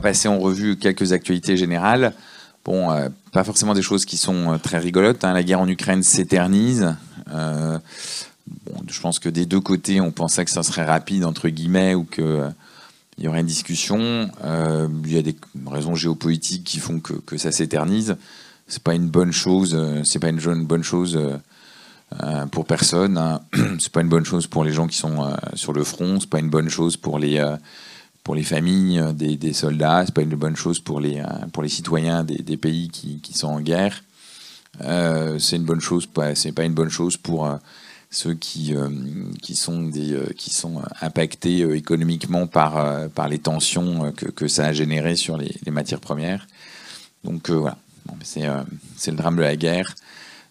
passer en revue quelques actualités générales. Bon, pas forcément des choses qui sont très rigolotes. Hein. La guerre en Ukraine s'éternise. je pense que des deux côtés, on pensait que ça serait rapide, entre guillemets, ou que il y aurait une discussion. Euh, il y a des raisons géopolitiques qui font que, ça s'éternise. C'est pas une bonne chose. Euh, c'est pas une bonne chose euh, pour personne. Hein. C'est pas une bonne chose pour les gens qui sont sur le front. C'est pas une bonne chose pour les pour les familles des, des soldats. C'est pas une bonne chose pour les pour les citoyens des, pays qui, qui, sont en guerre. c'est une bonne chose. C'est pas une bonne chose pour ceux qui, euh, qui, sont, des, euh, qui sont impactés euh, économiquement par, par les tensions que, que, ça a généré sur les, matières premières. Donc voilà, c'est le drame de la guerre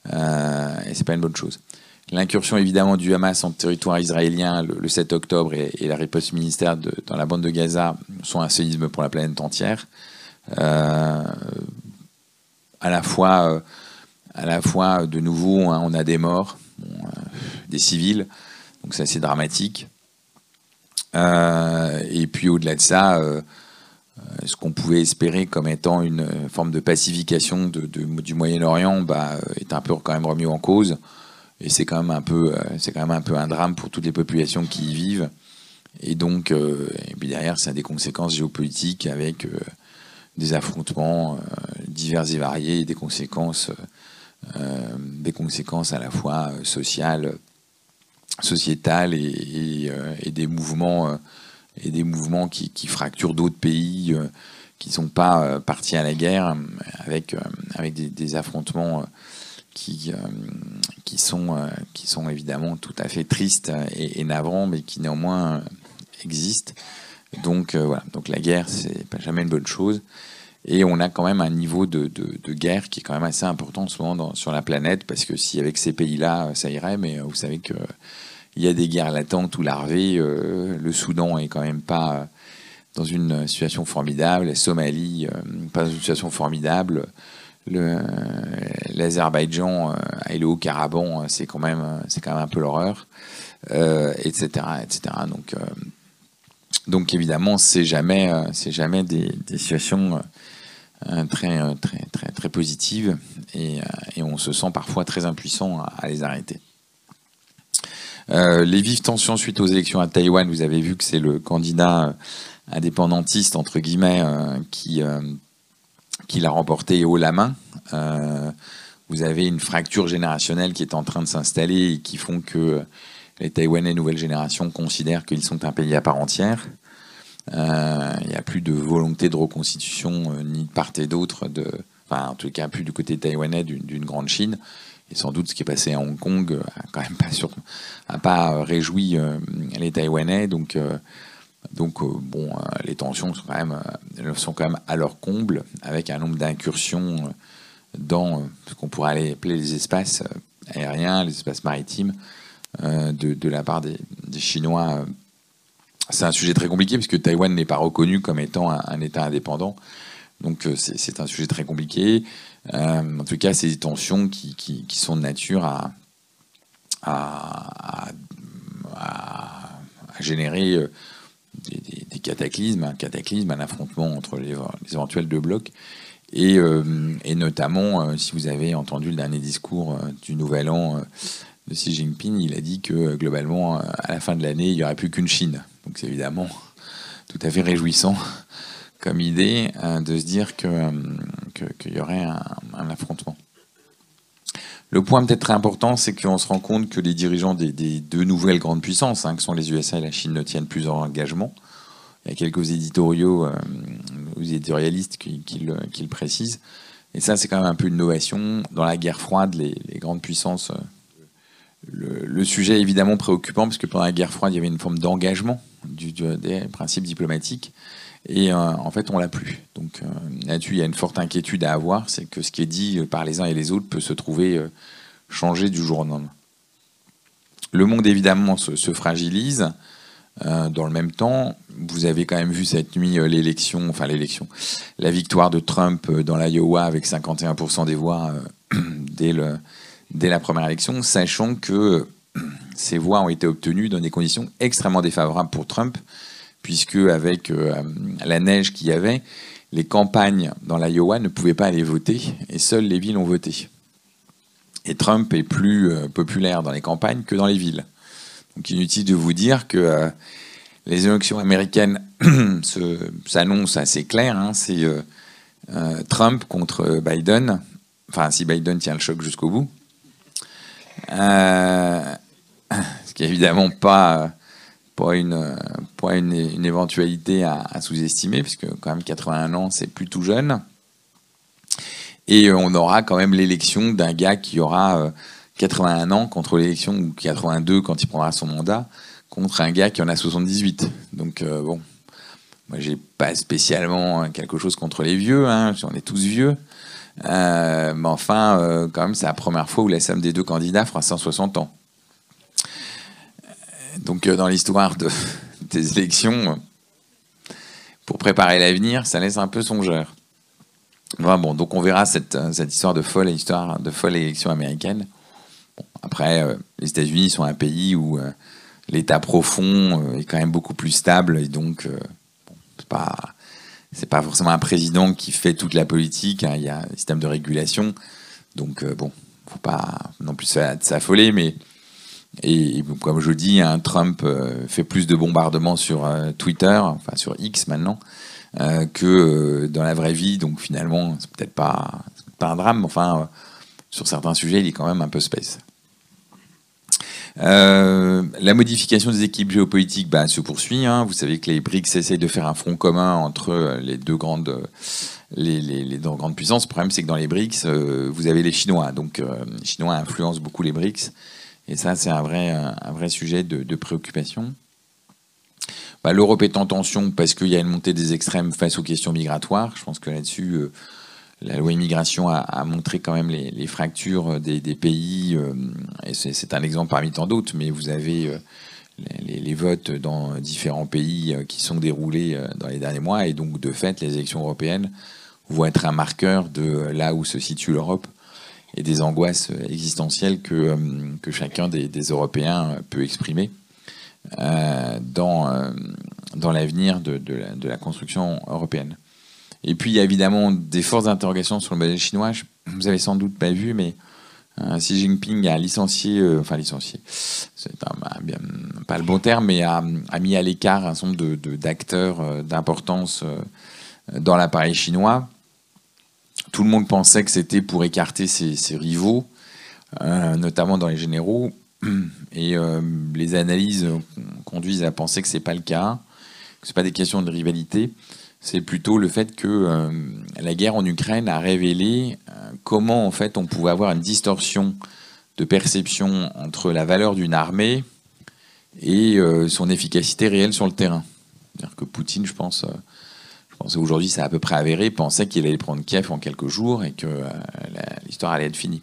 et c'est pas une bonne chose. L'incursion évidemment du Hamas en territoire israélien le, 7 octobre et, la riposte ministère dans la bande de Gaza sont un séisme pour la planète entière. à la fois, à la fois de nouveau, hein, on a des morts, des civils. Donc c'est assez dramatique. Euh, et puis au-delà de ça, euh, ce qu'on pouvait espérer comme étant une forme de pacification du Moyen-Orient bah, est un peu quand même remis en cause. Et c'est quand même un peu, euh, c'est quand même un peu un drame pour toutes les populations qui y vivent. Et donc, et puis derrière, ça a des conséquences géopolitiques avec des affrontements divers et variés, des conséquences, des conséquences à la fois sociales, sociétales et, euh, des mouvements euh, et des mouvements qui, fracturent d'autres pays euh, qui ne sont pas partis à la guerre avec, avec des affrontements qui, qui, sont, qui sont évidemment tout à fait tristes et, navrants, mais qui néanmoins existent. Donc voilà, donc la guerre, c'est pas jamais une bonne chose. Et on a quand même un niveau de, de, guerre qui est quand même assez important en ce moment sur la planète, parce que si avec ces pays-là, ça irait, mais vous savez que il y a des guerres latentes ou larvées. Euh, le Soudan est quand même pas dans une situation formidable. La Somalie, euh, pas dans une situation formidable. L'Azerbaïdjan euh, et le Haut-Karabakh, c'est quand même, c'est quand même un peu l'horreur, etc., etc. Donc, donc évidemment, c'est jamais, c'est jamais des, situations très, très, très, très positives et, on se sent parfois très impuissant à les arrêter. Euh, les vives tensions suite aux élections à Taïwan, vous avez vu que c'est le candidat euh, indépendantiste, entre guillemets, euh, qui, qui l'a remporté haut la main. vous avez une fracture générationnelle qui est en train de s'installer et qui font que les Taïwanais nouvelle génération considèrent qu'ils sont un pays à part entière. Il n'y a plus de volonté de reconstitution ni de part et d'autre, de, enfin en tout cas plus du côté taïwanais d'une grande Chine. Et sans doute ce qui est passé à Hong Kong euh, a quand même pas, a pas euh, réjoui euh, les Taïwanais. Donc, donc bon, les tensions sont quand, même, sont quand même à leur comble, avec un nombre d'incursions dans ce qu'on pourrait appeler les espaces aériens, les espaces maritimes, de, la part des, Chinois. C'est un sujet très compliqué, puisque Taïwan n'est pas reconnu comme étant un État indépendant. Donc c'est un sujet très compliqué. Euh, en tout cas, c'est des tensions qui, sont de nature à, générer euh, des, cataclysmes, un cataclysme, un affrontement entre les, éventuels deux blocs. Et, euh, notamment, si vous avez entendu le dernier discours du Nouvel An de Xi Jinping, il a dit que globalement, à la fin de l'année, il n'y aurait plus qu'une Chine. Donc c'est évidemment tout à fait réjouissant comme idée euh, de se dire qu'il euh, y aurait un, affrontement. Le point peut-être très important, c'est qu'on se rend compte que les dirigeants des, deux nouvelles grandes puissances, hein, que sont les USA et la Chine, ne tiennent plus en engagement. Il y a quelques éditoriaux euh, éditorialistes qui, le, précisent. Et ça, c'est quand même un peu une innovation. Dans la guerre froide, les, grandes puissances. le, le, sujet est évidemment préoccupant, parce que pendant la guerre froide, il y avait une forme d'engagement des principes diplomatiques. Et euh, en fait, on l'a plus. Donc euh, là-dessus, il y a une forte inquiétude à avoir, c'est que ce qui est dit par les uns et les autres peut se trouver euh, changé du jour au lendemain. Le monde, évidemment, se, fragilise. dans le même temps, vous avez quand même vu cette nuit l'élection, enfin l'élection, la victoire de Trump dans l'Iowa avec 51% des voix dès la première élection, sachant que ces voix ont été obtenues dans des conditions extrêmement défavorables pour Trump, puisque avec la neige qu'il y avait, les campagnes dans l'Iowa ne pouvaient pas aller voter, et seules les villes ont voté. Et Trump est plus populaire dans les campagnes que dans les villes. Donc inutile de vous dire que les élections américaines s'annoncent assez claires. Hein. c'est Trump contre Biden Enfin, si Biden tient le choc jusqu'au bout. Euh, ce qui est évidemment pas, pas, une, pas une, éventualité à, sous-estimer, puisque quand même 81 ans, c'est plus tout jeune. Et on aura quand même l'élection d'un gars qui aura 81 euh, ans contre l'élection, ou 82 quand il prendra son mandat, contre un gars qui en a 78. Donc euh, bon, moi j'ai pas spécialement quelque chose contre les vieux, hein, on est tous vieux. Euh, mais enfin, euh, quand même, c'est la première fois où la somme des deux candidats fera 160 ans. Donc, euh, dans l'histoire de, des élections, pour préparer l'avenir, ça laisse un peu songeur. bon, donc on verra cette, cette, histoire de folle, histoire de folle élection américaine. après, les États-Unis sont un pays où l'État profond est quand même beaucoup plus stable et donc c'est pas c'est pas forcément un président qui fait toute la politique. Hein. Il y a un système de régulation. Donc, euh, bon, faut pas non plus s'affoler, mais. Et, comme je dis, hein, Trump euh, fait plus de bombardements sur euh, Twitter, enfin sur X maintenant, que dans la vraie vie. Donc finalement, c'est peut-être pas, un drame, mais enfin, sur certains sujets, il est quand même un peu space. Euh, la modification des équipes géopolitiques bah, se poursuit. Hein. Vous savez que les BRICS essayent de faire un front commun entre euh, les deux grandes, les, deux grandes puissances. Le problème, c'est que dans les BRICS, euh, vous avez les Chinois. Donc, les Chinois influencent beaucoup les BRICS. Et ça, c'est un vrai, un vrai sujet de, préoccupation. Bah, L'Europe est en tension parce qu'il y a une montée des extrêmes face aux questions migratoires. Je pense que là-dessus, la loi immigration a, montré quand même les, fractures des, pays, euh, et c'est un exemple parmi tant d'autres, mais vous avez euh, les, votes dans différents pays euh, qui sont déroulés dans les derniers mois, et donc de fait, les élections européennes vont être un marqueur de là où se situe l'Europe et des angoisses existentielles que, que chacun des, Européens peut exprimer dans, dans l'avenir de, de la construction européenne. Et puis, il y a évidemment des fortes interrogations sur le modèle chinois. Vous avez sans doute pas vu, mais euh, Xi Jinping a licencié, euh, enfin licencié, c'est pas le bon terme, mais a, mis à l'écart un certain nombre d'acteurs euh, d'importance dans l'appareil chinois. Tout le monde pensait que c'était pour écarter ses, rivaux, notamment dans les généraux. Et les analyses conduisent à penser que c'est pas le cas, que c'est pas des questions de rivalité, c'est plutôt le fait que euh, la guerre en Ukraine a révélé euh, comment en fait on pouvait avoir une distorsion de perception entre la valeur d'une armée et euh, son efficacité réelle sur le terrain. C'est-à-dire que Poutine, je pense aujourd'hui c'est à peu près avéré, pensait qu'il allait prendre Kiev en quelques jours et que l'histoire allait être finie.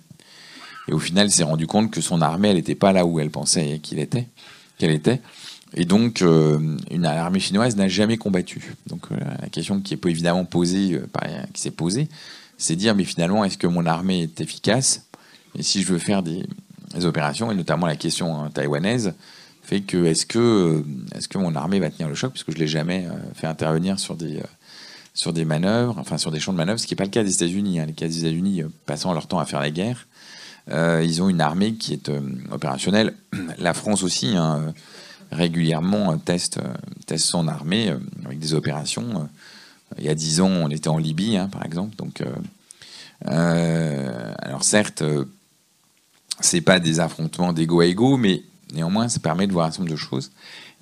Et au final, il s'est rendu compte que son armée, elle n'était pas là où elle pensait qu'il était, qu'elle était. Et donc, euh, une armée chinoise n'a jamais combattu. Donc, euh, la question qui est évidemment posée, euh, qui s'est posée, c'est dire, mais finalement, est-ce que mon armée est efficace? Et si je veux faire des, opérations, et notamment la question hein, taïwanaise, fait que est-ce que, est que mon armée va tenir le choc? Puisque je ne l'ai jamais fait intervenir sur des, sur des manœuvres, enfin sur des champs de manœuvre, ce qui n'est pas le cas des États-Unis. Hein. Les cas des États-Unis, passant leur temps à faire la guerre, ils ont une armée qui est opérationnelle. La France aussi. Hein, régulièrement euh, teste, euh, son armée euh, avec des opérations. Il y a dix ans, on était en Libye, hein, par exemple. Donc, alors certes, c'est pas des affrontements d'ego à ego, mais néanmoins, ça permet de voir un certain nombre de choses.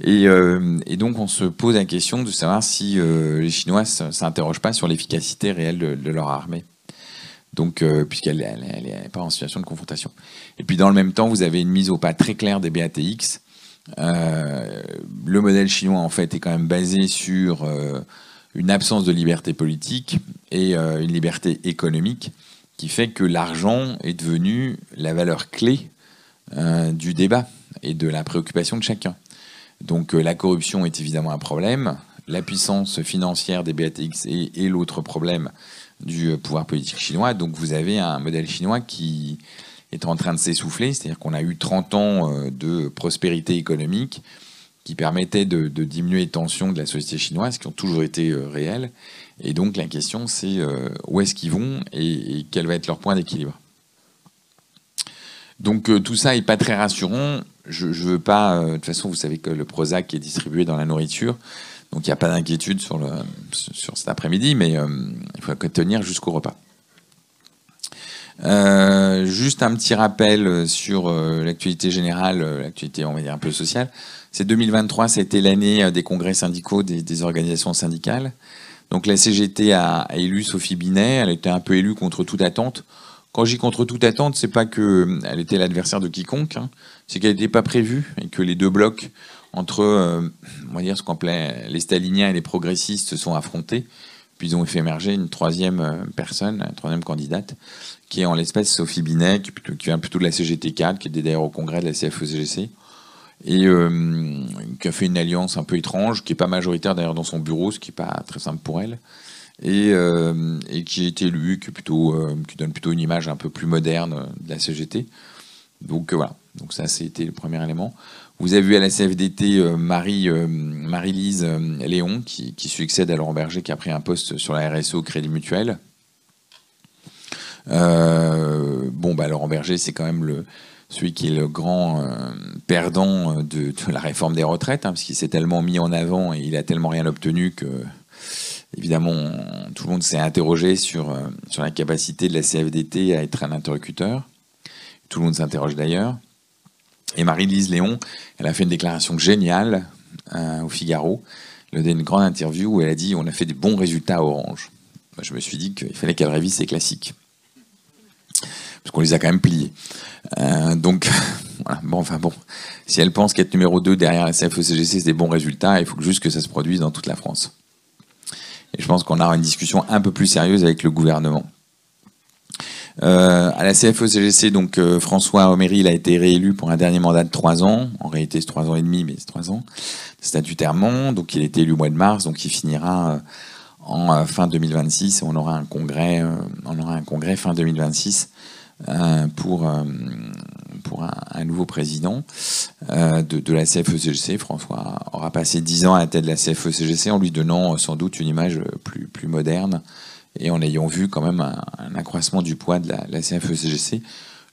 Et, donc, on se pose la question de savoir si les Chinois ne s'interrogent pas sur l'efficacité réelle de, leur armée. Donc, puisqu'elle n'est pas en situation de confrontation. Et puis, dans le même temps, vous avez une mise au pas très claire des BATX euh, le modèle chinois, en fait, est quand même basé sur euh, une absence de liberté politique et euh, une liberté économique qui fait que l'argent est devenu la valeur clé du débat et de la préoccupation de chacun. Donc la corruption est évidemment un problème, la puissance financière des BATX est, l'autre problème du pouvoir politique chinois. Donc vous avez un modèle chinois qui, est en train de s'essouffler, c'est-à-dire qu'on a eu 30 ans euh, de prospérité économique qui permettaient de, diminuer les tensions de la société chinoise, qui ont toujours été réelles. Et donc la question, c'est où est-ce qu'ils vont et, quel va être leur point d'équilibre? Donc tout ça n'est pas très rassurant. Je ne veux pas. de toute façon, vous savez que le Prozac est distribué dans la nourriture. Donc il n'y a pas d'inquiétude sur, sur cet après-midi, mais il faut tenir jusqu'au repas. Euh, juste un petit rappel sur euh, l'actualité générale, euh, l'actualité on va dire un peu sociale. C'est 2023, c'était l'année des congrès syndicaux des, organisations syndicales. Donc la CGT a, élu Sophie Binet, elle était un peu élue contre toute attente. Quand j'y contre toute attente, c'est pas que elle était l'adversaire de quiconque, hein. C'est qu'elle n'était pas prévue et que les deux blocs entre, on va dire ce qu'on appelait les staliniens et les progressistes se sont affrontés. Puis ils ont fait émerger une troisième personne, une troisième candidate, qui est en l'espèce Sophie Binet, qui, vient plutôt de la CGT4, qui était d'ailleurs au congrès de la CFE-CGC, et euh, qui a fait une alliance un peu étrange, qui n'est pas majoritaire d'ailleurs dans son bureau, ce qui n'est pas très simple pour elle, et, euh, qui est élue, euh, qui donne plutôt une image un peu plus moderne de la CGT. Donc voilà, donc ça c'était le premier élément. Vous avez vu à la CFDT Marie, Marie-Lise Léon, qui, succède à Laurent Berger, qui a pris un poste sur la au Crédit Mutuel. Euh, bon, bah, Laurent Berger, c'est quand même celui qui est le grand euh, perdant de, la réforme des retraites, hein, parce qu'il s'est tellement mis en avant et il a tellement rien obtenu que, évidemment, tout le monde s'est interrogé sur, euh, sur la capacité de la CFDT à être un interlocuteur. Tout le monde s'interroge d'ailleurs. Et Marie-Lise Léon, elle a fait une déclaration géniale au Figaro. Elle a donné une grande interview où elle a dit on a fait des bons résultats à Orange. je me suis dit qu'il fallait qu'elle révise ses classiques parce qu'on les a quand même pliés. Euh, donc, si elle pense qu'être numéro 2 derrière la CFE-CGC, c'est des bons résultats, il faut juste que ça se produise dans toute la France. Et je pense qu'on aura une discussion un peu plus sérieuse avec le gouvernement. Euh, à la CFE-CGC, donc euh, François Omery, il a été réélu pour un dernier mandat de 3 ans. En réalité, c'est 3 ans et demi, mais c'est 3 ans statutairement. Donc, il a été élu au mois de mars, donc il finira en fin 2026. On aura un congrès, on aura un congrès fin 2026 euh, pour, euh, pour un, nouveau président euh, de, la CFE-CGC. François aura passé dix ans à la tête de la CFE-CGC en lui donnant sans doute une image plus, plus moderne et en ayant vu quand même un, accroissement du poids de la, la CFE-CGC.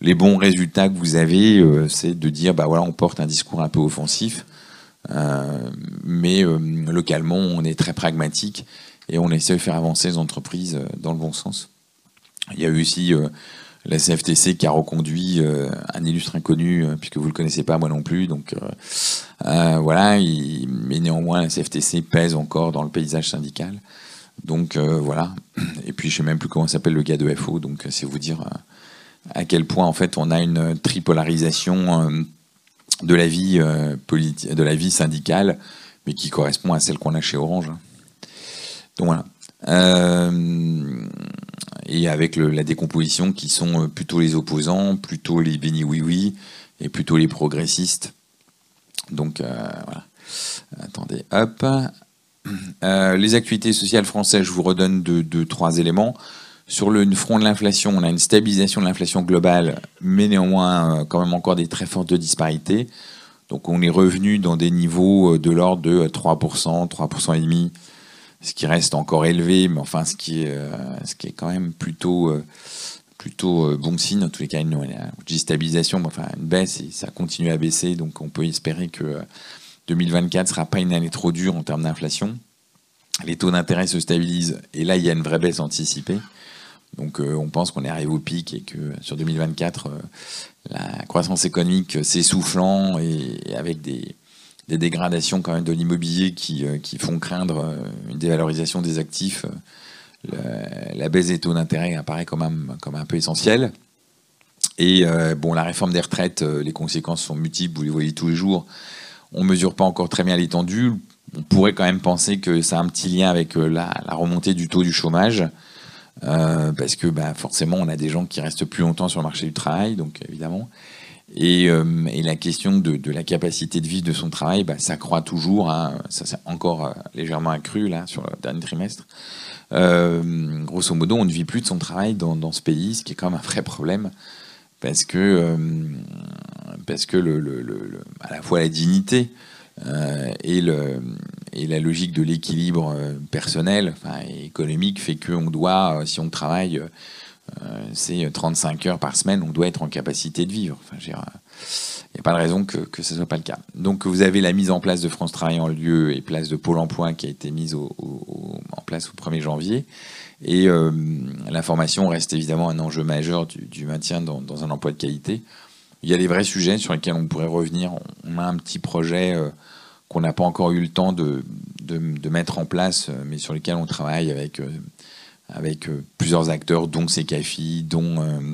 Les bons résultats que vous avez, c'est de dire, bah voilà, on porte un discours un peu offensif, mais localement, on est très pragmatique et on essaie de faire avancer les entreprises dans le bon sens. Il y a eu aussi la CFTC qui a reconduit euh, un illustre inconnu, euh, puisque vous ne le connaissez pas, moi non plus. Donc euh, voilà, mais néanmoins, la CFTC pèse encore dans le paysage syndical. Donc voilà. Et puis je sais même plus comment s'appelle le gars de FO, donc c'est vous dire à quel point en fait on a une tripolarisation de la vie syndicale, mais qui correspond à celle qu'on a chez Orange. Donc voilà et avec la décomposition qui sont euh, plutôt les opposants, plutôt les béni oui oui et plutôt les progressistes. Donc euh, voilà. Attendez, hop. Euh, les actualités sociales françaises, je vous redonne deux, trois éléments. Sur le front de l'inflation, on a une stabilisation de l'inflation globale, mais néanmoins quand même encore des très fortes disparités. Donc on est revenu dans des niveaux de l'ordre de 3%, 3% et demi ce qui reste encore élevé, mais enfin ce qui est, euh, quand même plutôt, euh, euh, bon signe. En tous les cas, une, une stabilisation, enfin une baisse et ça continue à baisser, donc on peut espérer que 2024 ne sera pas une année trop dure en termes d'inflation. Les taux d'intérêt se stabilisent et là il y a une vraie baisse anticipée. Donc on pense qu'on est arrivé au pic et que sur 2024, la croissance économique s'essoufflant et avec des, dégradations quand même de l'immobilier qui, euh, qui, font craindre euh, une dévalorisation des actifs, euh, la baisse des taux d'intérêt apparaît quand même comme un peu essentielle. Et bon, la réforme des retraites, les conséquences sont multiples, vous les voyez tous les jours. On ne mesure pas encore très bien l'étendue. On pourrait quand même penser que ça a un petit lien avec la, remontée du taux du chômage, parce que bah, forcément, on a des gens qui restent plus longtemps sur le marché du travail, donc évidemment. Euh, et, la question de, la capacité de vie de son travail bah, ça croît toujours. Hein. ça s'est encore euh, légèrement accru là, sur le dernier trimestre. Euh, grosso modo, on ne vit plus de son travail dans, ce pays, ce qui est quand même un vrai problème. Parce que, parce que à la fois la dignité et, le, et la logique de l'équilibre personnel et économique fait qu'on doit, si on travaille c'est 35 heures par semaine, on doit être en capacité de vivre. Il n'y a pas de raison que, que ce ne soit pas le cas. Donc vous avez la mise en place de France Travail en lieu et place de Pôle Emploi qui a été mise en place au 1er janvier. Et euh, la formation reste évidemment un enjeu majeur du, maintien dans, un emploi de qualité. Il y a des vrais sujets sur lesquels on pourrait revenir. On a un petit projet euh, qu'on n'a pas encore eu le temps de, mettre en place, mais sur lequel on travaille avec, euh, plusieurs acteurs, dont CKFI, dont,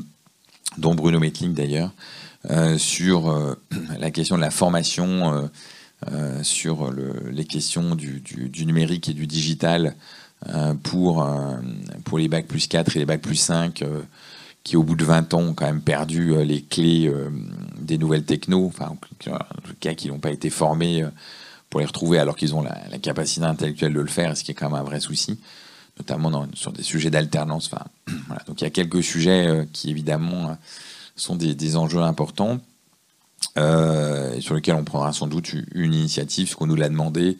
Bruno Metling d'ailleurs, sur la question de la formation, sur les questions du, numérique et du digital euh, pour, euh, pour les bacs plus 4 et les bacs plus 5 euh, qui au bout de 20 ans ont quand même perdu les clés des nouvelles techno, enfin en tout cas qui n'ont pas été formés pour les retrouver alors qu'ils ont la, capacité intellectuelle de le faire, ce qui est quand même un vrai souci, notamment sur des sujets d'alternance. Donc il y a quelques sujets qui évidemment sont des, enjeux importants. sur lesquels on prendra sans doute une initiative, ce qu'on nous l'a demandé,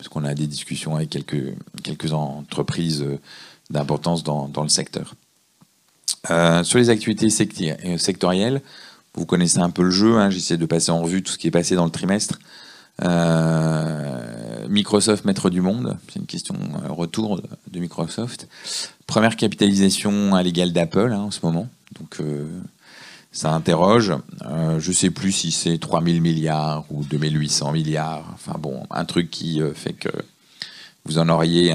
parce qu'on a des discussions avec quelques, entreprises euh, d'importance dans, le secteur. Euh, sur les activités euh, sectorielles, vous connaissez un peu le jeu, hein, j'essaie de passer en revue tout ce qui est passé dans le trimestre. Microsoft maître du monde, c'est une question retour de, Microsoft. Première capitalisation à l'égal d'Apple hein, en ce moment, donc ça interroge. Euh, je ne sais plus si c'est 3000 milliards ou 2800 milliards. Enfin bon, un truc qui euh, fait que vous en auriez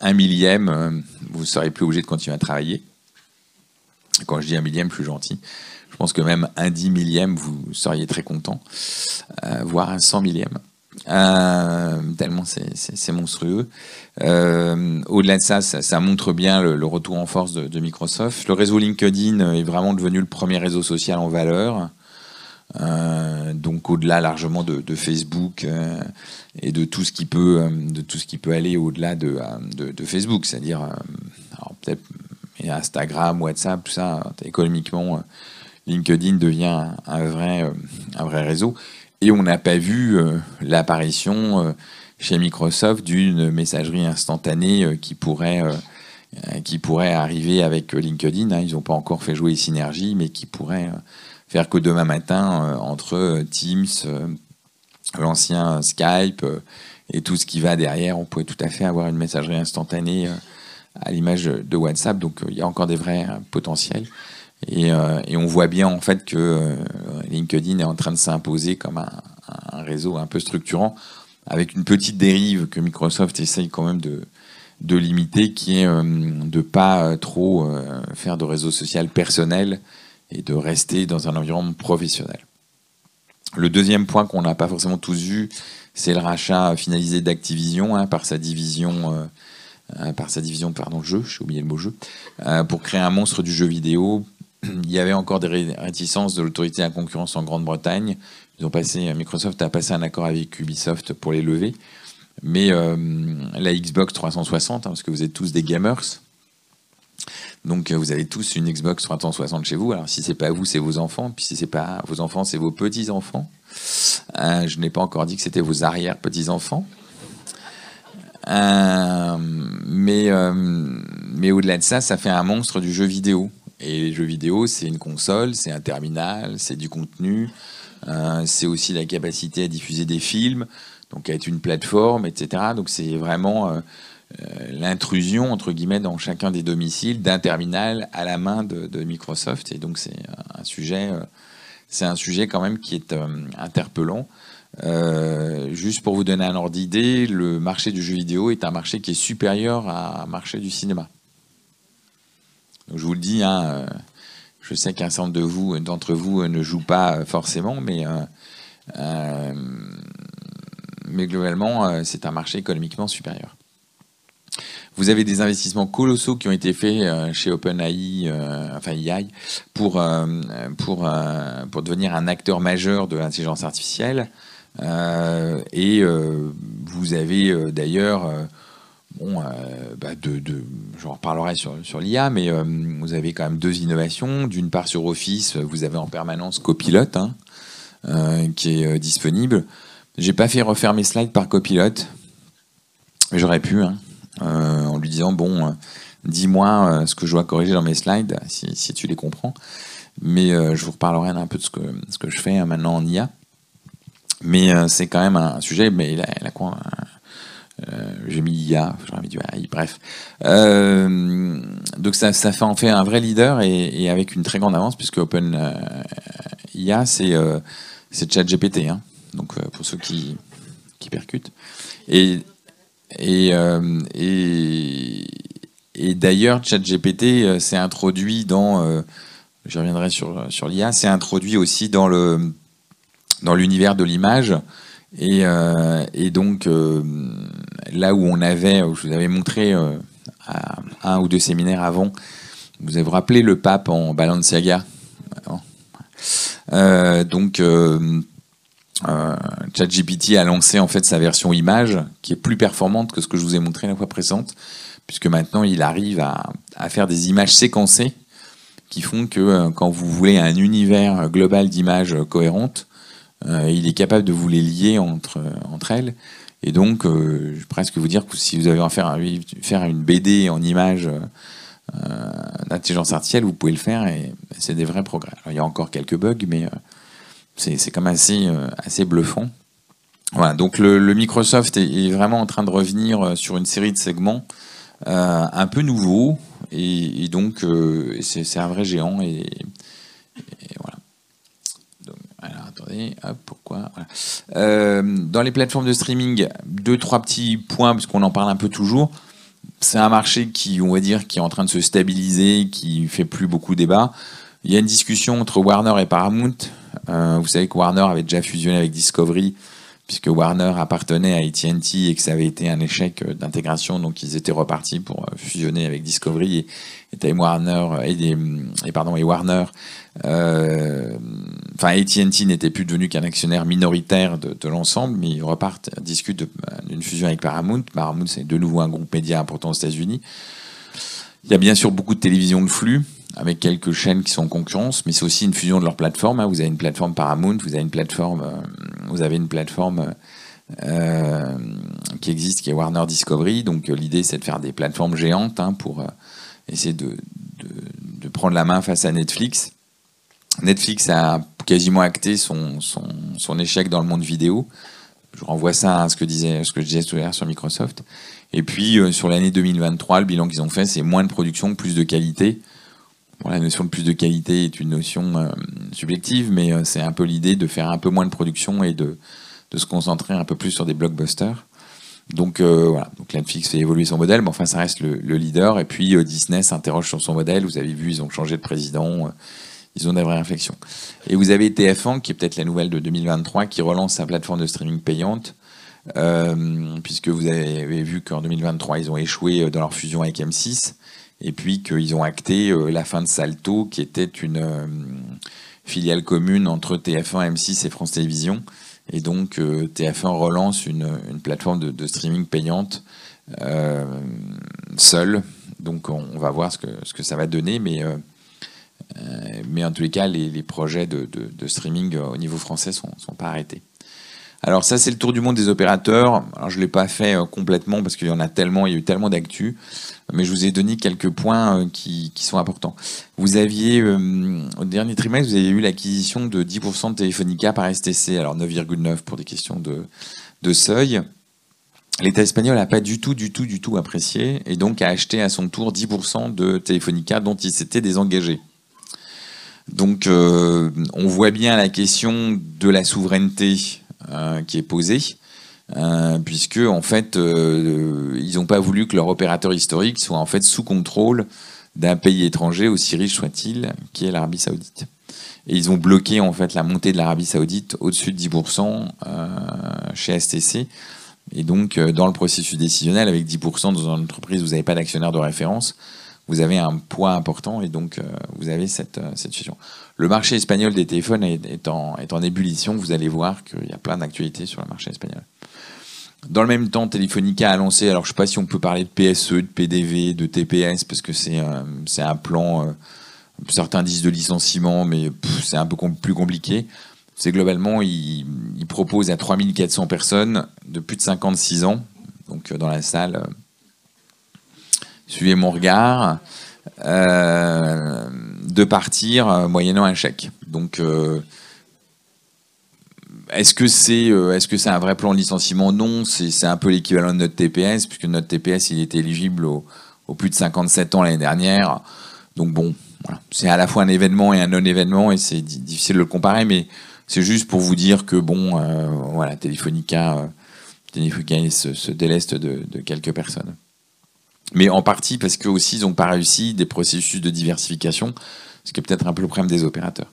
un, millième, euh, vous ne serez plus obligé de continuer à travailler. Quand je dis un millième, plus gentil. Je pense que même un dix millième, vous seriez très content, voire un cent millième. Euh, tellement c'est monstrueux. Euh, au-delà de ça, ça, montre bien le, retour en force de, Microsoft. Le réseau LinkedIn est vraiment devenu le premier réseau social en valeur. Euh, donc au-delà largement de, Facebook et de tout ce qui peut, de tout ce qui peut aller au-delà de, de, Facebook, c'est-à-dire peut-être Instagram, WhatsApp, tout ça. Économiquement, LinkedIn devient un vrai, un vrai réseau. Et on n'a pas vu euh, l'apparition euh, chez Microsoft d'une messagerie instantanée euh, qui pourrait qui pourrait arriver avec LinkedIn. Hein. Ils n'ont pas encore fait jouer Synergie, mais qui pourrait faire que demain matin, entre Teams, l'ancien Skype et tout ce qui va derrière, on pourrait tout à fait avoir une messagerie instantanée à l'image de WhatsApp. Donc il y a encore des vrais potentiels. Euh, et, on voit bien en fait que euh, LinkedIn est en train de s'imposer comme un, réseau un peu structurant, avec une petite dérive que Microsoft essaye quand même de, de limiter, qui est euh, de pas trop faire de réseau social personnel et de rester dans un environnement professionnel. Le deuxième point qu'on n'a pas forcément tous vu, c'est le rachat finalisé d'Activision hein, par sa division, par sa division, pardon, jeu, j'ai oublié le mot jeu, pour créer un monstre du jeu vidéo il y avait encore des réticences de l'autorité à la concurrence en Grande-Bretagne. Ils ont passé, Microsoft a passé un accord avec Ubisoft pour les lever. Mais euh, la Xbox 360, hein, parce que vous êtes tous des gamers, donc euh, vous avez tous une Xbox 360 chez vous. Alors si c'est pas vous, c'est vos enfants. Puis si c'est pas vos enfants, c'est vos petits enfants. Euh, je n'ai pas encore dit que c'était vos arrière petits enfants. Mais mais au-delà de ça, ça fait un monstre du jeu vidéo. Et les jeux vidéo, c'est une console, c'est un terminal, c'est du contenu, euh, c'est aussi la capacité à diffuser des films, donc à être une plateforme, etc. Donc c'est vraiment euh, euh, l'intrusion, entre guillemets, dans chacun des domiciles d'un terminal à la main de, Microsoft. Et donc c'est un sujet, c'est un sujet quand même qui est interpellant. Juste pour vous donner un ordre d'idée, le marché du jeu vidéo est un marché qui est supérieur à un marché du cinéma je vous le dis, hein, euh, je sais qu'un certain de vous, d'entre vous euh, ne joue pas euh, forcément, mais, mais globalement, c'est un marché économiquement supérieur. Vous avez des investissements colossaux qui ont été faits chez OpenAI, enfin AI, pour, pour, pour devenir un acteur majeur de l'intelligence artificielle. Et vous avez d'ailleurs Bon, euh, bah j'en reparlerai sur, l'IA, mais euh, vous avez quand même deux innovations. D'une part, sur Office, vous avez en permanence Copilot, hein, euh, qui est disponible. J'ai pas fait refaire mes slides par copilote. J'aurais pu, hein, en lui disant bon, dis-moi ce que je dois corriger dans mes slides, si, tu les comprends. Mais je vous reparlerai un peu de ce que, ce que je fais hein, maintenant en IA. Mais c'est quand même un sujet, mais il a, quoi euh, j'ai mis IA, j'aurais mis du AI, bref. Euh, donc ça, fait en fait un vrai leader et, avec une très grande avance puisque Open euh, IA c'est c'est ChatGPT, hein, donc pour ceux qui, qui percutent. Et et, et, et d'ailleurs ChatGPT s'est introduit dans, je reviendrai sur sur l'IA, s'est introduit aussi dans le dans l'univers de l'image. Et, et, donc, là où on avait, je vous avais montré euh, à un ou deux séminaires avant, vous avez rappelé le pape en Balenciaga euh, donc euh, ChatGPT a lancé en fait sa version image qui est plus performante que ce que je vous ai montré la fois précédente, puisque maintenant il arrive à, à faire des images séquencées qui font que quand vous voulez un univers global d'images cohérentes, il est capable de vous les lier entre, entre elles et donc, euh, je vais presque vous dire que si vous avez à faire, faire une BD en image euh, d'intelligence artificielle, vous pouvez le faire et c'est des vrais progrès. il y a encore quelques bugs, mais euh, c'est quand même assez, assez bluffant. Voilà, donc le, Microsoft est, vraiment en train de revenir sur une série de segments un peu nouveaux, et, donc c'est un vrai géant, et voilà attendez, pourquoi euh, Dans les plateformes de streaming, deux, trois petits points, parce qu'on en parle un peu toujours. C'est un marché qui, on va dire, qui est en train de se stabiliser, qui fait plus beaucoup débat. Il y a une discussion entre Warner et Paramount. Euh, vous savez que Warner avait déjà fusionné avec Discovery, puisque Warner appartenait à AT&T et que ça avait été un échec d'intégration, donc ils étaient repartis pour fusionner avec Discovery et, et Warner et, et, pardon et Warner euh, enfin, AT&T n'était plus devenu qu'un actionnaire minoritaire de, l'ensemble, mais ils repartent, discutent d'une fusion avec Paramount. Paramount, c'est de nouveau un groupe média important aux États-Unis. Il y a bien sûr beaucoup de télévision de flux, avec quelques chaînes qui sont en concurrence, mais c'est aussi une fusion de leur plateforme. Hein. Vous avez une plateforme Paramount, vous avez une plateforme, euh, vous avez une plateforme euh, qui existe, qui est Warner Discovery. Donc l'idée, c'est de faire des plateformes géantes hein, pour essayer de, prendre la main face à Netflix. Netflix a quasiment acté son, échec dans le monde vidéo. Je renvoie ça à ce que, disait, ce que je disais tout à l'heure sur Microsoft. Et puis, euh, sur l'année 2023, le bilan qu'ils ont fait, c'est moins de production, plus de qualité. La notion de plus de qualité est une notion euh, subjective, mais euh, c'est un peu l'idée de faire un peu moins de production et de, se concentrer un peu plus sur des blockbusters. Donc voilà, donc Netflix fait évoluer son modèle, mais enfin ça reste le, le leader. Et puis Disney s'interroge sur son modèle. Vous avez vu, ils ont changé de président ils ont des vraies réflexions. Et vous avez TF1, qui est peut-être la nouvelle de 2023, qui relance sa plateforme de streaming payante, euh, puisque vous avez vu qu'en 2023, ils ont échoué dans leur fusion avec M6, et puis qu'ils ont acté euh, la fin de Salto, qui était une euh, filiale commune entre TF1, M6 et France Télévisions. Et donc TF1 relance une, plateforme de, streaming payante seule. Donc on, va voir ce que, ça va donner, mais euh, en tous les cas, les, projets de, streaming euh, au niveau français sont, sont pas arrêtés. Alors ça, c'est le tour du monde des opérateurs. Alors je l'ai pas fait euh, complètement parce qu'il y en a tellement, il y a eu tellement d'actu, mais je vous ai donné quelques points qui, sont importants. Vous aviez, au dernier trimestre, vous avez eu l'acquisition de 10% de Telefonica par STC, alors 9,9% pour des questions de, de seuil. L'État espagnol n'a pas du tout, du tout, du tout apprécié et donc a acheté à son tour 10% de Telefonica dont il s'était désengagé. Donc euh, on voit bien la question de la souveraineté euh, qui est posée. Euh, puisque en fait ils n'ont pas voulu que leur opérateur historique soit en fait sous contrôle d'un pays étranger aussi riche soit-il qui est l'Arabie Saoudite et ils ont bloqué en fait la montée de l'Arabie Saoudite au-dessus de 10% chez STC et donc dans le processus décisionnel avec 10% dans une entreprise vous n'avez pas d'actionnaire de référence vous avez un poids important et donc euh, vous avez cette, euh, cette, situation. Le marché espagnol des téléphones est, en, ébullition. Vous allez voir qu'il y a plein d'actualités sur le marché espagnol. Dans le même temps, Telefonica a lancé, alors je ne sais pas si on peut parler de PSE, de PDV, de TPS, parce que c'est euh, un plan, certains disent de licenciement, mais c'est un peu plus compliqué. c'est globalement, il, propose à 3400 personnes de plus de 56 ans, donc dans la salle, suivez mon regard, de partir moyennant un chèque. Donc, est-ce que c'est est -ce c'est un vrai plan de licenciement? Non, c'est un peu l'équivalent de notre TPS, puisque notre TPS, il était éligible au, plus de 57 ans l'année dernière. Donc bon, c'est à la fois un événement et un non-événement, et c'est difficile de le comparer, mais c'est juste pour vous dire que bon, euh, voilà, Telefonica, euh, se, déleste de, quelques personnes. Mais en partie parce qu'eux aussi, ils n'ont pas réussi des processus de diversification, ce qui est peut-être un peu le problème des opérateurs.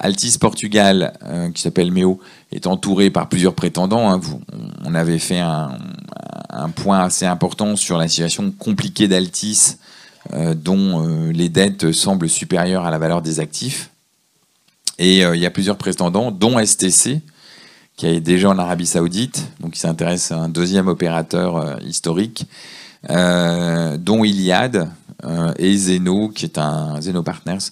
Altis Portugal, euh, qui s'appelle MEO, est entouré par plusieurs prétendants. Hein. on avait fait un, point assez important sur la situation compliquée d'Altis, euh, dont euh, les dettes semblent supérieures à la valeur des actifs. Et il y a plusieurs prétendants, dont STC, qui est déjà en Arabie Saoudite, donc qui s'intéresse à un deuxième opérateur historique, dont Iliad et Zeno, qui est un Zeno Partners,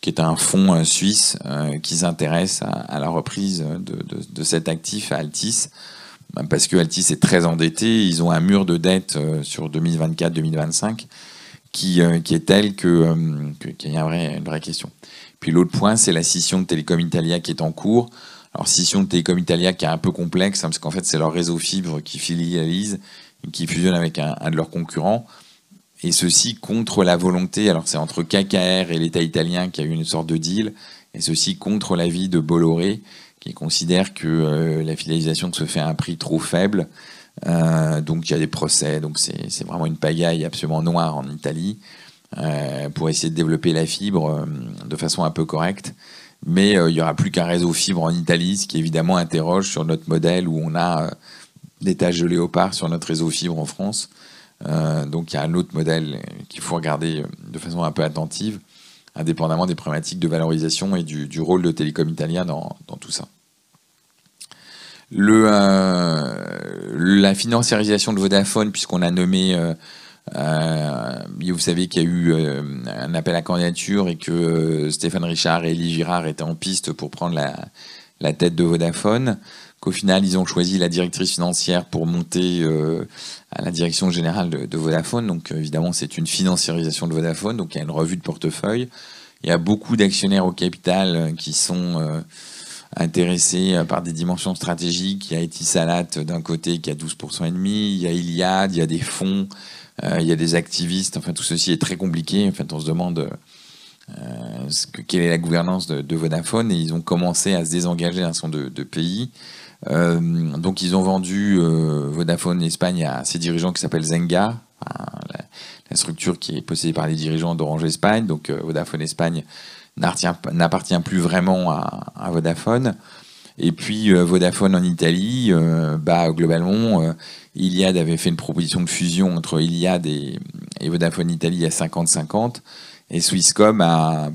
qui est un fonds euh, suisse euh, qui s'intéresse à, la reprise de, cet actif à Altis, bah, parce que Altis est très endetté, ils ont un mur de dette euh, sur 2024-2025 qui, est tel que, qu'il y a une vraie, question. Puis l'autre point, c'est la scission de Telecom Italia qui est en cours. Alors scission de Telecom Italia qui est un peu complexe, hein, parce qu'en fait c'est leur réseau fibre qui filialise, qui fusionne avec un de leurs concurrents et ceci contre la volonté, alors c'est entre KKR et l'État italien qui a eu une sorte de deal, et ceci contre l'avis de Bolloré, qui considère que euh, la fidélisation se fait à un prix trop faible. Euh, donc il y a des procès, donc c'est vraiment une pagaille absolument noire en Italie euh, pour essayer de développer la fibre de façon un peu correcte. Mais il n'y aura plus qu'un réseau fibre en Italie, ce qui évidemment interroge sur notre modèle où on a des tâches de léopard sur notre réseau fibre en France. Euh, donc il y a un autre modèle qu'il faut regarder euh, de façon un peu attentive, indépendamment des problématiques de valorisation et du, rôle de Télécom Italien dans, tout ça. Euh, la financiarisation de Vodafone, puisqu'on a nommé, vous savez qu'il y a eu un appel à candidature et que Stéphane Richard et Elie Girard étaient en piste pour prendre la tête de Vodafone qu'au final, ils ont choisi la directrice financière pour monter euh, à la direction générale de, Vodafone. Donc, euh, évidemment, c'est une financiarisation de Vodafone. Donc, il y a une revue de portefeuille. Il y a beaucoup d'actionnaires au capital euh, qui sont intéressés par des dimensions stratégiques. Il y a Etisalat d'un côté qui a 12% et demi. Il y a Iliad, il y a des fonds, il y a des activistes. Enfin, tout ceci est très compliqué. En fait, on se demande quelle est la gouvernance de, Vodafone. Et ils ont commencé à se désengager d'un certain de, de pays. Euh, donc ils ont vendu euh, Vodafone Espagne à ses dirigeants qui s'appellent Zenga, la, structure qui est possédée par les dirigeants d'Orange Espagne. Donc euh, Vodafone Espagne n'appartient plus vraiment à, Vodafone. Et puis Vodafone en Italie, bah, globalement, Iliad avait fait une proposition de fusion entre Iliad et, et Vodafone Italie à 50-50. Et Swisscom a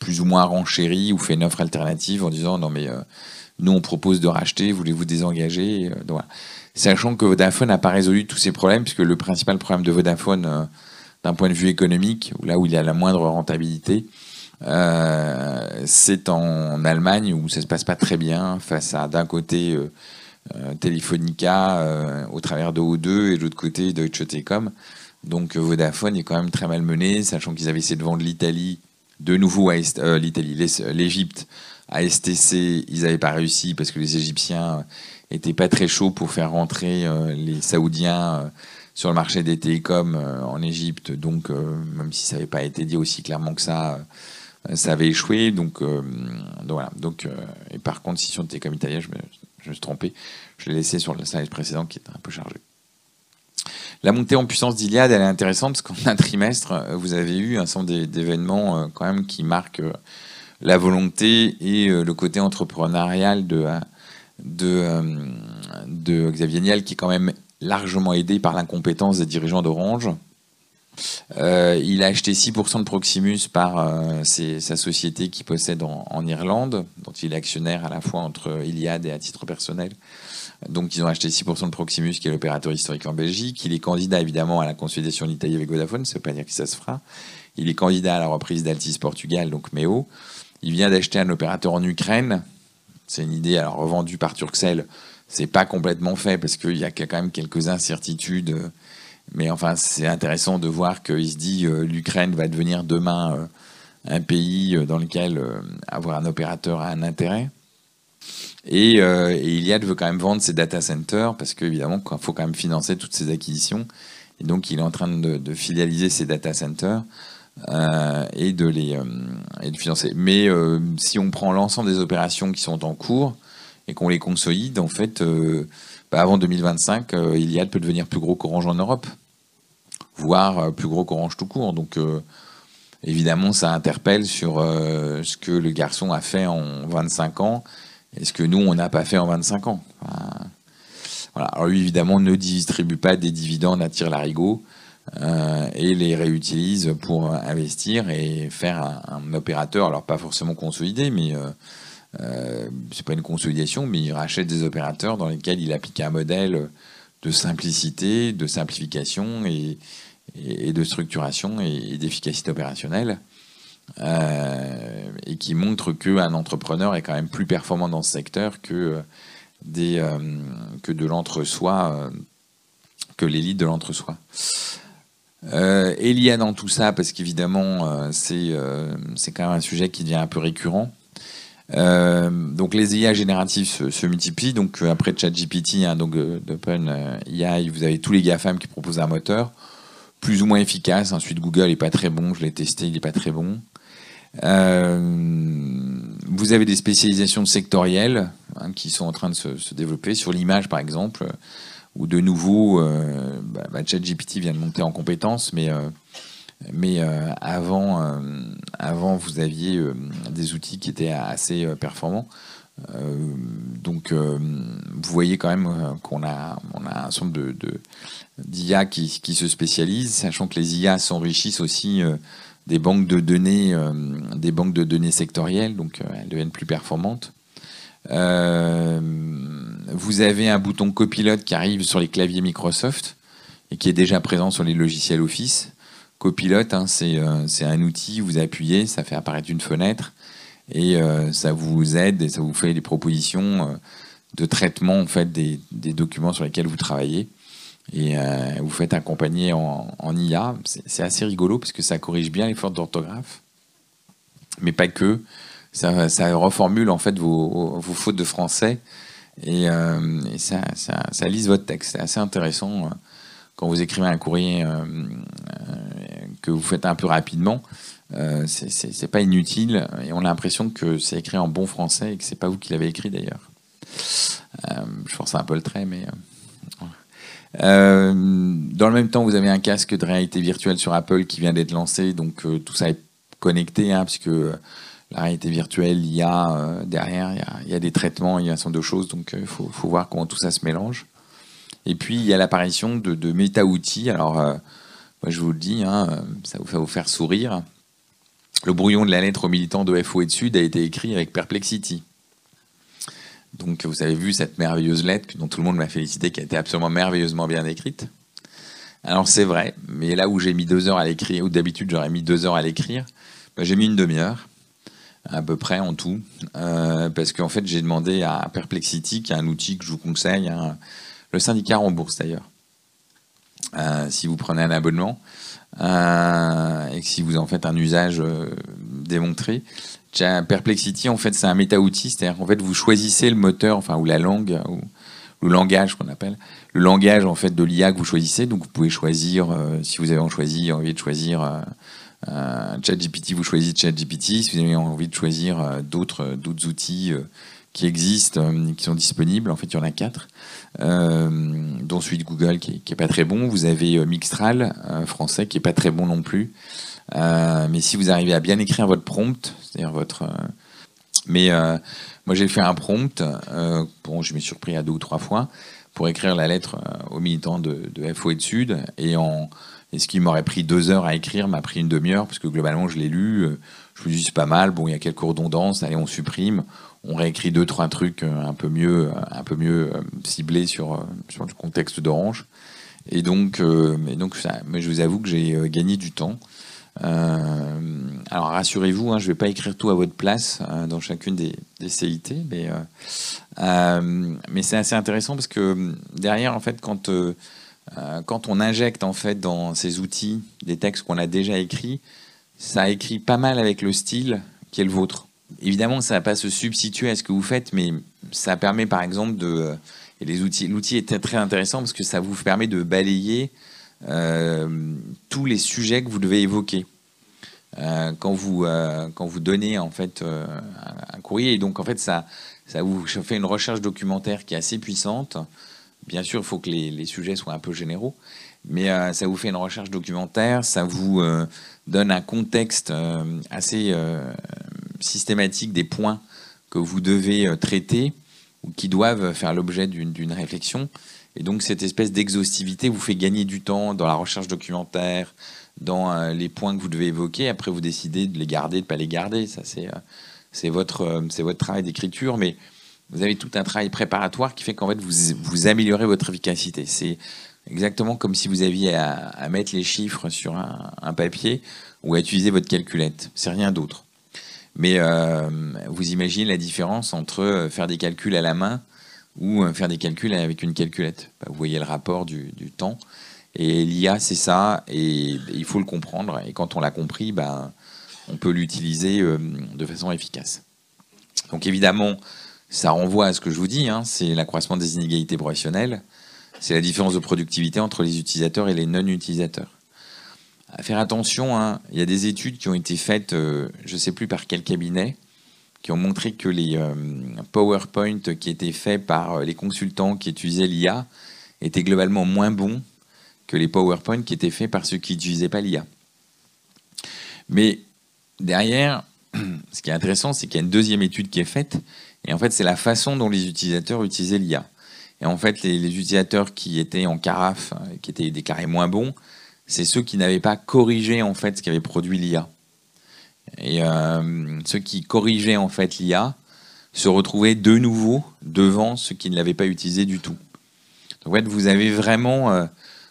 plus ou moins renchéri ou fait une offre alternative en disant non mais nous, on propose de racheter, voulez-vous désengager euh, Sachant que Vodafone n'a pas résolu tous ces problèmes, puisque le principal problème de Vodafone, euh, d'un point de vue économique, là où il y a la moindre rentabilité, euh, c'est en Allemagne où ça se passe pas très bien face à d'un côté Telefonica au travers de O2 et de l'autre côté Deutsche Telekom. Donc Vodafone est quand même très mal mené, sachant qu'ils avaient essayé de vendre l'Italie de nouveau à l'Italie, l'Égypte à STC, ils n'avaient pas réussi parce que les Égyptiens n'étaient pas très chauds pour faire rentrer euh, les Saoudiens euh, sur le marché des télécoms euh, en Égypte. Donc, même si ça n'avait pas été dit aussi clairement que ça, ça avait échoué. Donc, voilà. Donc, et par contre, si sur le télécom italien, je me, suis trompé. Je l'ai laissé sur le slide précédent qui était un peu chargé. La montée en puissance d'Iliad, elle est intéressante parce qu'en un trimestre, vous avez eu un certain d'événements quand même qui marquent la volonté et euh, le côté entrepreneurial de, euh, euh, de Xavier Niel, qui est quand même largement aidé par l'incompétence des dirigeants d'Orange. il a acheté 6% de Proximus par sa société qu'il possède en, Irlande, dont il est actionnaire à la fois entre Iliad et à titre personnel. Donc ils ont acheté 6% de Proximus, qui est l'opérateur historique en Belgique. Il est candidat évidemment à la consolidation d'Italie avec Vodafone, ça ne veut pas dire que ça se fera. Il est candidat à la reprise d'Altis Portugal, donc MEO. Il vient d'acheter un opérateur en Ukraine, C'est une idée alors revendue par Turkcell. C'est pas complètement fait parce qu'il y a quand même quelques incertitudes. Mais enfin, c'est intéressant de voir qu'il se dit l'Ukraine va devenir demain un pays dans lequel avoir un opérateur a un intérêt. Et, euh, Iliad veut quand même vendre ses data centers parce qu'évidemment, il faut quand même financer toutes ces acquisitions. Et donc, il est en train de, filialiser ses data centers euh, et, de les, euh, et de financer. Mais euh, si on prend l'ensemble des opérations qui sont en cours et qu'on les consolide, en fait, bah, avant 2025, Iliad peut devenir plus gros qu'Orange en Europe, voire plus gros qu'Orange tout court. Donc, évidemment, ça interpelle sur ce que le garçon a fait en 25 ans est ce que nous, on n'a pas fait en 25 ans. voilà. Alors lui, évidemment, ne distribue pas des dividendes à tir larigot euh, et les réutilise pour investir et faire un, opérateur, alors pas forcément consolidé, mais euh, euh, c'est pas une consolidation, mais il rachète des opérateurs dans lesquels il applique un modèle de simplicité, de simplification et, de structuration et d'efficacité opérationnelle. Et qui montre qu'un entrepreneur est quand même plus performant dans ce secteur que, des, que de l'entre-soi, que l'élite de l'entre-soi. Euh, et il y a dans tout ça, parce qu'évidemment, c'est c'est quand même un sujet qui devient un peu récurrent. donc les IA génératifs se, multiplient. Donc après ChatGPT, hein, donc d'Open AI, vous avez tous les GAFAM qui proposent un moteur plus ou moins efficace. Ensuite, Google n'est pas très bon. Je l'ai testé, il n'est pas très bon. Euh, vous avez des spécialisations sectorielles hein, qui sont en train de se, développer sur l'image, par exemple, où de nouveau, euh, bah, bah, ChatGPT vient de monter en compétences, mais euh, mais avant, avant, vous aviez des outils qui étaient assez performants. donc, vous voyez quand même qu'on a, on a un nombre de, d'IA qui, qui, se spécialisent, sachant que les IA s'enrichissent aussi des banques de données, euh, des banques de données sectorielles, donc euh, elles deviennent plus performantes. Euh, vous avez un bouton copilote qui arrive sur les claviers Microsoft et qui est déjà présent sur les logiciels Office. Copilote, hein, c'est un outil, vous appuyez, ça fait apparaître une fenêtre et ça vous aide et ça vous fait des propositions de traitement en fait, des, documents sur lesquels vous travaillez et euh, vous faites accompagner en, IA. C'est assez rigolo parce que ça corrige bien les fautes d'orthographe, mais pas que. Ça, reformule en fait vos, fautes de français et, euh, ça, ça, lise votre texte. C'est assez intéressant euh, quand vous écrivez un courrier que vous faites un peu rapidement. c'est pas inutile et on a l'impression que c'est écrit en bon français et que c'est pas vous qui l'avez écrit d'ailleurs. je force un peu le trait, mais euh, dans le même temps, vous avez un casque de réalité virtuelle sur Apple qui vient d'être lancé, donc euh, tout ça est connecté, hein, puisque la réalité virtuelle, il y a euh, derrière, il y a, des traitements, il y a un certain de choses, donc il faut, voir comment tout ça se mélange. Et puis, il y a l'apparition de, de méta-outils. Alors, moi, je vous le dis, hein, ça va vous faire sourire. Le brouillon de la lettre aux militants de FO et de Sud a été écrit avec Perplexity. Donc vous avez vu cette merveilleuse lettre dont tout le monde m'a félicité, qui a été absolument merveilleusement bien écrite. Alors c'est vrai, mais là où j'ai mis deux heures à l'écrire, ou d'habitude j'aurais mis deux heures à l'écrire, bah, j'ai mis une demi-heure, à peu près en tout, euh, parce qu'en fait j'ai demandé à Perplexity, qui est un outil que je vous conseille, hein, le syndicat rembourse d'ailleurs, euh, si vous prenez un abonnement, euh, et que si vous en faites un usage démontré, Perplexity, en fait, c'est un méta-outil, c'est-à-dire qu'en fait, vous choisissez le moteur, enfin, ou la langue, ou le langage qu'on appelle, le langage en fait de l'IA que vous choisissez. Donc, vous pouvez choisir, si vous avez envie de choisir ChatGPT, vous choisissez ChatGPT. Si vous avez envie de choisir euh, d'autres d'autres outils qui existent, qui sont disponibles, en fait, il y en a quatre, dont celui de Google qui est, qui est, pas très bon. Vous avez Mixtral français qui est pas très bon non plus. Euh, mais si vous arrivez à bien écrire votre prompt, c'est-à-dire votre... Euh, mais euh, moi j'ai fait un prompt, bon je m'ai surpris à deux ou trois fois, pour écrire la lettre aux militants de, FO et de Sud, et, en, et ce qui m'aurait pris deux heures à écrire m'a pris une demi-heure, parce que globalement je l'ai lu, je me dit c'est pas mal, bon il y a quelques redondances, allez on supprime, on réécrit deux trois trucs un peu mieux, un peu mieux ciblés sur, sur le contexte d'Orange. Et donc, donc mais je vous avoue que j'ai gagné du temps. Euh, alors rassurez-vous, hein, je ne vais pas écrire tout à votre place dans chacune des, CIT, mais, mais c'est assez intéressant parce que derrière, en fait, quand, quand on injecte en fait dans ces outils des textes qu'on a déjà écrits, ça écrit pas mal avec le style qui est le vôtre. Évidemment, ça ne va pas se substituer à ce que vous faites, mais ça permet par exemple de... Et les outils, l'outil est très intéressant parce que ça vous permet de balayer euh, tous les sujets que vous devez évoquer. Euh, quand, vous, euh, quand vous donnez en fait un courrier, et donc en fait ça, ça vous fait une recherche documentaire qui est assez puissante. Bien sûr, il faut que les, sujets soient un peu généraux, mais ça vous fait une recherche documentaire, ça vous donne un contexte assez systématique des points que vous devez euh, traiter ou qui doivent faire l'objet d'une réflexion. Et donc cette espèce d'exhaustivité vous fait gagner du temps dans la recherche documentaire, dans euh, les points que vous devez évoquer. Après, vous décidez de les garder, de ne pas les garder. Ça, c'est euh, votre, votre travail d'écriture. Mais vous avez tout un travail préparatoire qui fait qu'en fait, vous, vous améliorez votre efficacité. C'est exactement comme si vous aviez à, mettre les chiffres sur un, papier ou à utiliser votre calculette. C'est rien d'autre. Mais euh, vous imaginez la différence entre euh, faire des calculs à la main ou euh, faire des calculs avec une calculette. Bah, vous voyez le rapport du, temps. Et l'IA, c'est ça, et il faut le comprendre. Et quand on l'a compris, bah, on peut l'utiliser de façon efficace. Donc évidemment, ça renvoie à ce que je vous dis, hein, c'est l'accroissement des inégalités professionnelles, c'est la différence de productivité entre les utilisateurs et les non-utilisateurs à faire attention. Hein. Il y a des études qui ont été faites, euh, je ne sais plus par quel cabinet, qui ont montré que les euh, PowerPoint qui étaient faits par euh, les consultants qui utilisaient l'IA étaient globalement moins bons que les PowerPoint qui étaient faits par ceux qui n'utilisaient pas l'IA. Mais derrière, ce qui est intéressant, c'est qu'il y a une deuxième étude qui est faite, et en fait, c'est la façon dont les utilisateurs utilisaient l'IA. Et en fait, les, utilisateurs qui étaient en carafe, qui étaient déclarés moins bons, c'est ceux qui n'avaient pas corrigé en fait ce qu'avait produit l'IA. Et euh, ceux qui corrigeaient en fait l'IA se retrouvaient de nouveau devant ceux qui ne l'avaient pas utilisé du tout. Donc en fait, vous avez vraiment, euh,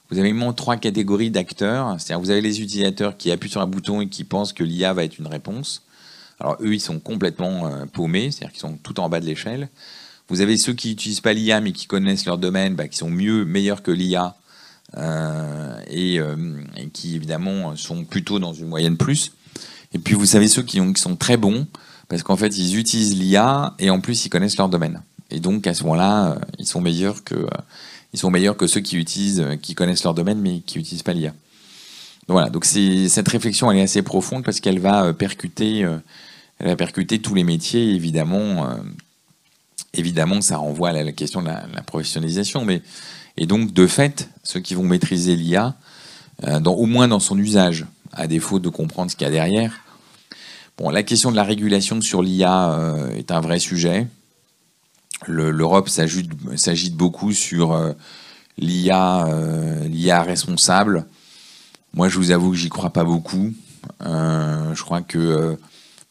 vous avez vraiment trois catégories d'acteurs. C'est-à-dire vous avez les utilisateurs qui appuient sur un bouton et qui pensent que l'IA va être une réponse. Alors eux, ils sont complètement euh, paumés, c'est-à-dire qu'ils sont tout en bas de l'échelle. Vous avez ceux qui n'utilisent pas l'IA mais qui connaissent leur domaine, bah, qui sont mieux, meilleurs que l'IA euh, euh, et, qui évidemment sont plutôt dans une moyenne plus. Et puis vous savez ceux qui, qui sont très bons parce qu'en fait ils utilisent l'IA et en plus ils connaissent leur domaine. Et donc à ce moment-là, ils sont meilleurs que ils sont meilleurs que ceux qui utilisent, qui connaissent leur domaine mais qui n'utilisent pas l'IA. Voilà, donc cette réflexion elle est assez profonde parce qu'elle va percuter, elle va percuter tous les métiers. Évidemment, évidemment, ça renvoie à la, question de la, professionnalisation, mais et donc, de fait, ceux qui vont maîtriser l'IA, euh, au moins dans son usage, à défaut de comprendre ce qu'il y a derrière. Bon, la question de la régulation sur l'IA euh, est un vrai sujet. L'Europe s'agite beaucoup sur euh, l'IA responsable. Moi, je vous avoue que j'y crois pas beaucoup. je crois qu'il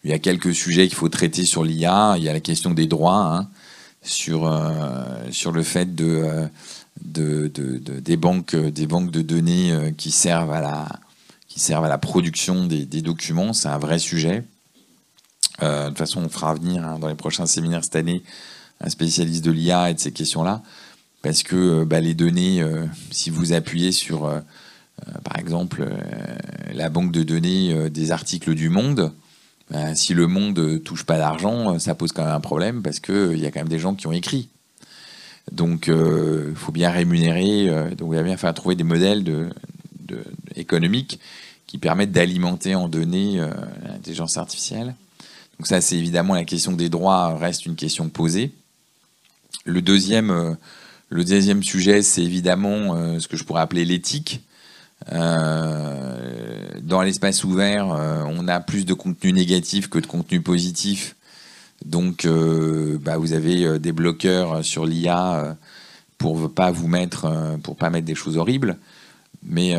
y a quelques sujets qu'il faut traiter sur l'IA. Il y a la question des droits, hein, sur, sur le fait de de, des, banques, des banques de données euh, qui servent à la, qui servent à la production des, documents. C'est un vrai sujet. Euh, de toute façon, on fera venir hein, dans les prochains séminaires cette année un spécialiste de l'IA et de ces questions-là. Parce que euh, bah, les données, si vous appuyez sur, par exemple, la banque de données des articles du Monde, bah, si le Monde touche pas d'argent, ça pose quand même un problème parce qu'il y a quand même des gens qui ont écrit. Donc, il euh, faut bien rémunérer. Euh, donc, il va bien falloir trouver des modèles économiques qui permettent d'alimenter en données euh, l'intelligence artificielle. Donc, ça, c'est évidemment la question des droits reste une question posée. Le deuxième, le deuxième sujet, c'est évidemment ce que je pourrais appeler l'éthique. Dans l'espace ouvert, on a plus de contenu négatif que de contenu positif donc, euh, bah, vous avez euh, des bloqueurs sur l'IA euh, pour pas vous mettre, pour pas mettre des choses horribles. Mais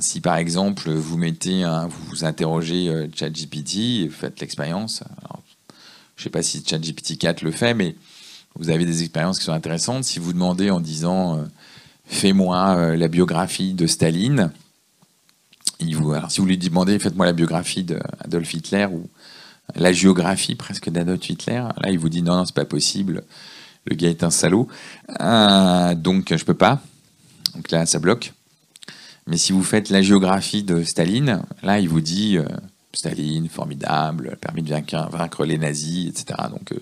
si par exemple vous mettez, vous, interrogez ChatGPT, faites l'expérience. Je ne sais pas si ChatGPT 4 le fait, mais vous avez des expériences qui sont intéressantes. Si vous demandez en disant fais-moi la biographie de Staline, si vous lui demandez, faites-moi la biographie d'Adolf Hitler ou la géographie presque d'Adolf Hitler, là, il vous dit non, non, c'est pas possible. Le gars est un salaud. Euh, donc, je peux pas. Donc là, ça bloque. Mais si vous faites la géographie de Staline, là, il vous dit euh, Staline, formidable, permis de vaincre, les nazis, etc. Donc, euh,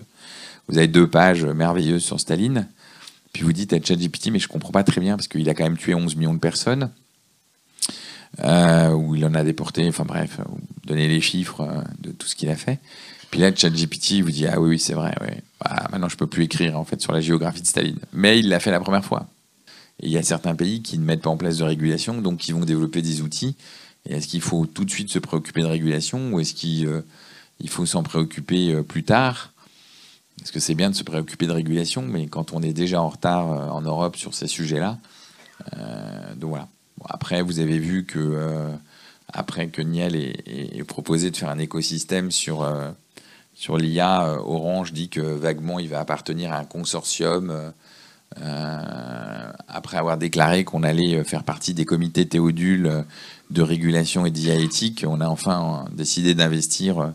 vous avez deux pages merveilleuses sur Staline. Puis vous dites à ChatGPT, mais je comprends pas très bien parce qu'il a quand même tué 11 millions de personnes. Euh, ou il en a déporté, enfin bref, donner les chiffres de tout ce qu'il a fait. Puis là, ChatGPT vous dit Ah oui, oui, c'est vrai, ouais. Bah, maintenant je peux plus écrire en fait sur la géographie de Staline. Mais il l'a fait la première fois. Et il y a certains pays qui ne mettent pas en place de régulation, donc qui vont développer des outils. Et est-ce qu'il faut tout de suite se préoccuper de régulation ou est-ce qu'il euh, faut s'en préoccuper euh, plus tard? Parce que c'est bien de se préoccuper de régulation, mais quand on est déjà en retard euh, en Europe sur ces sujets-là, donc voilà. après, vous avez vu que après que Niel ait, proposé de faire un écosystème sur sur l'IA, Orange dit que vaguement il va appartenir à un consortium euh, après avoir déclaré qu'on allait euh, faire partie des comités théodules euh, de régulation et d'IA éthique, on a enfin décidé d'investir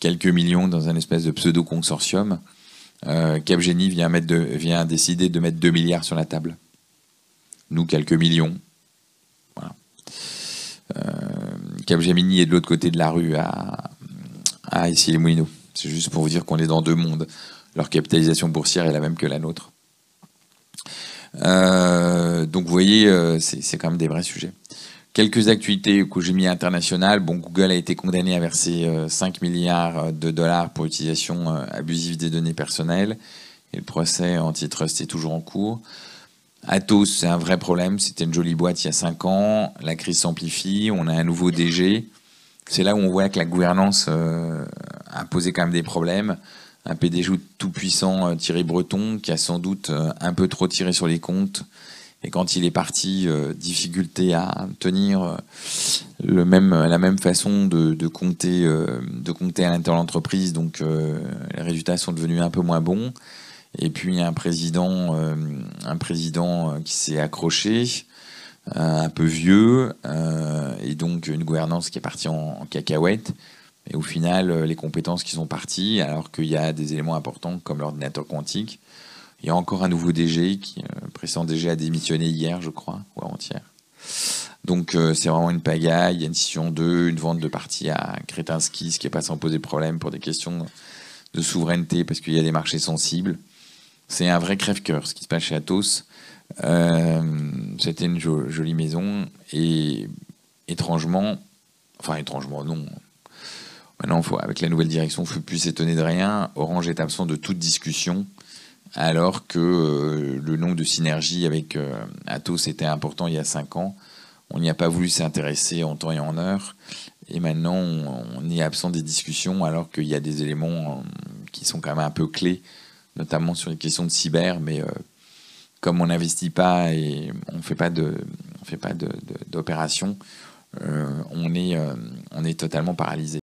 quelques millions dans un espèce de pseudo-consortium. Capgemini vient, décider de mettre 2 milliards sur la table. Nous, quelques millions. Voilà. Capgemini est de l'autre côté de la rue à, à ici les Moulineaux. C'est juste pour vous dire qu'on est dans deux mondes. Leur capitalisation boursière est la même que la nôtre. Euh, donc vous voyez, euh, c'est quand même des vrais sujets. Quelques actualités que j'ai mis internationales. Bon, Google a été condamné à verser 5 euh, milliards de dollars pour utilisation abusive des données personnelles. Et le procès antitrust est toujours en cours. Atos, c'est un vrai problème. C'était une jolie boîte il y a 5 ans. La crise s'amplifie. On a un nouveau DG. C'est là où on voit que la gouvernance a posé quand même des problèmes un PDG tout puissant, euh, Thierry Breton, qui a sans doute euh, un peu trop tiré sur les comptes. Et quand il est parti, euh, difficulté à tenir le même, la même façon de, compter, de compter à l'intérieur de l'entreprise. Donc les résultats sont devenus un peu moins bons. Et puis un président, un président qui s'est accroché, un peu vieux, et donc une gouvernance qui est partie en cacahuète. Et au final, euh, les compétences qui sont parties, alors qu'il y a des éléments importants comme l'ordinateur quantique. Il y a encore un nouveau DG, qui, euh, précédent DG a démissionné hier, je crois, ou avant-hier. Donc euh, c'est vraiment une pagaille. Il y a une scission 2, une vente de partie à Kretinsky, ce qui n'est pas sans poser problème pour des questions de souveraineté, parce qu'il y a des marchés sensibles. C'est un vrai crève-cœur ce qui se passe chez Atos. C'était une jolie maison et étrangement, enfin étrangement non, Maintenant, avec la nouvelle direction, il ne faut plus s'étonner de rien. Orange est absent de toute discussion, alors que euh, le nombre de synergies avec euh, Atos était important il y a 5 ans. On n'y a pas voulu s'intéresser en temps et en heure. Et maintenant, on, est absent des discussions, alors qu'il y a des éléments euh, qui sont quand même un peu clés, notamment sur les questions de cyber. Mais comme on n'investit pas et on ne fait pas d'opération, on, est, on est totalement paralysé.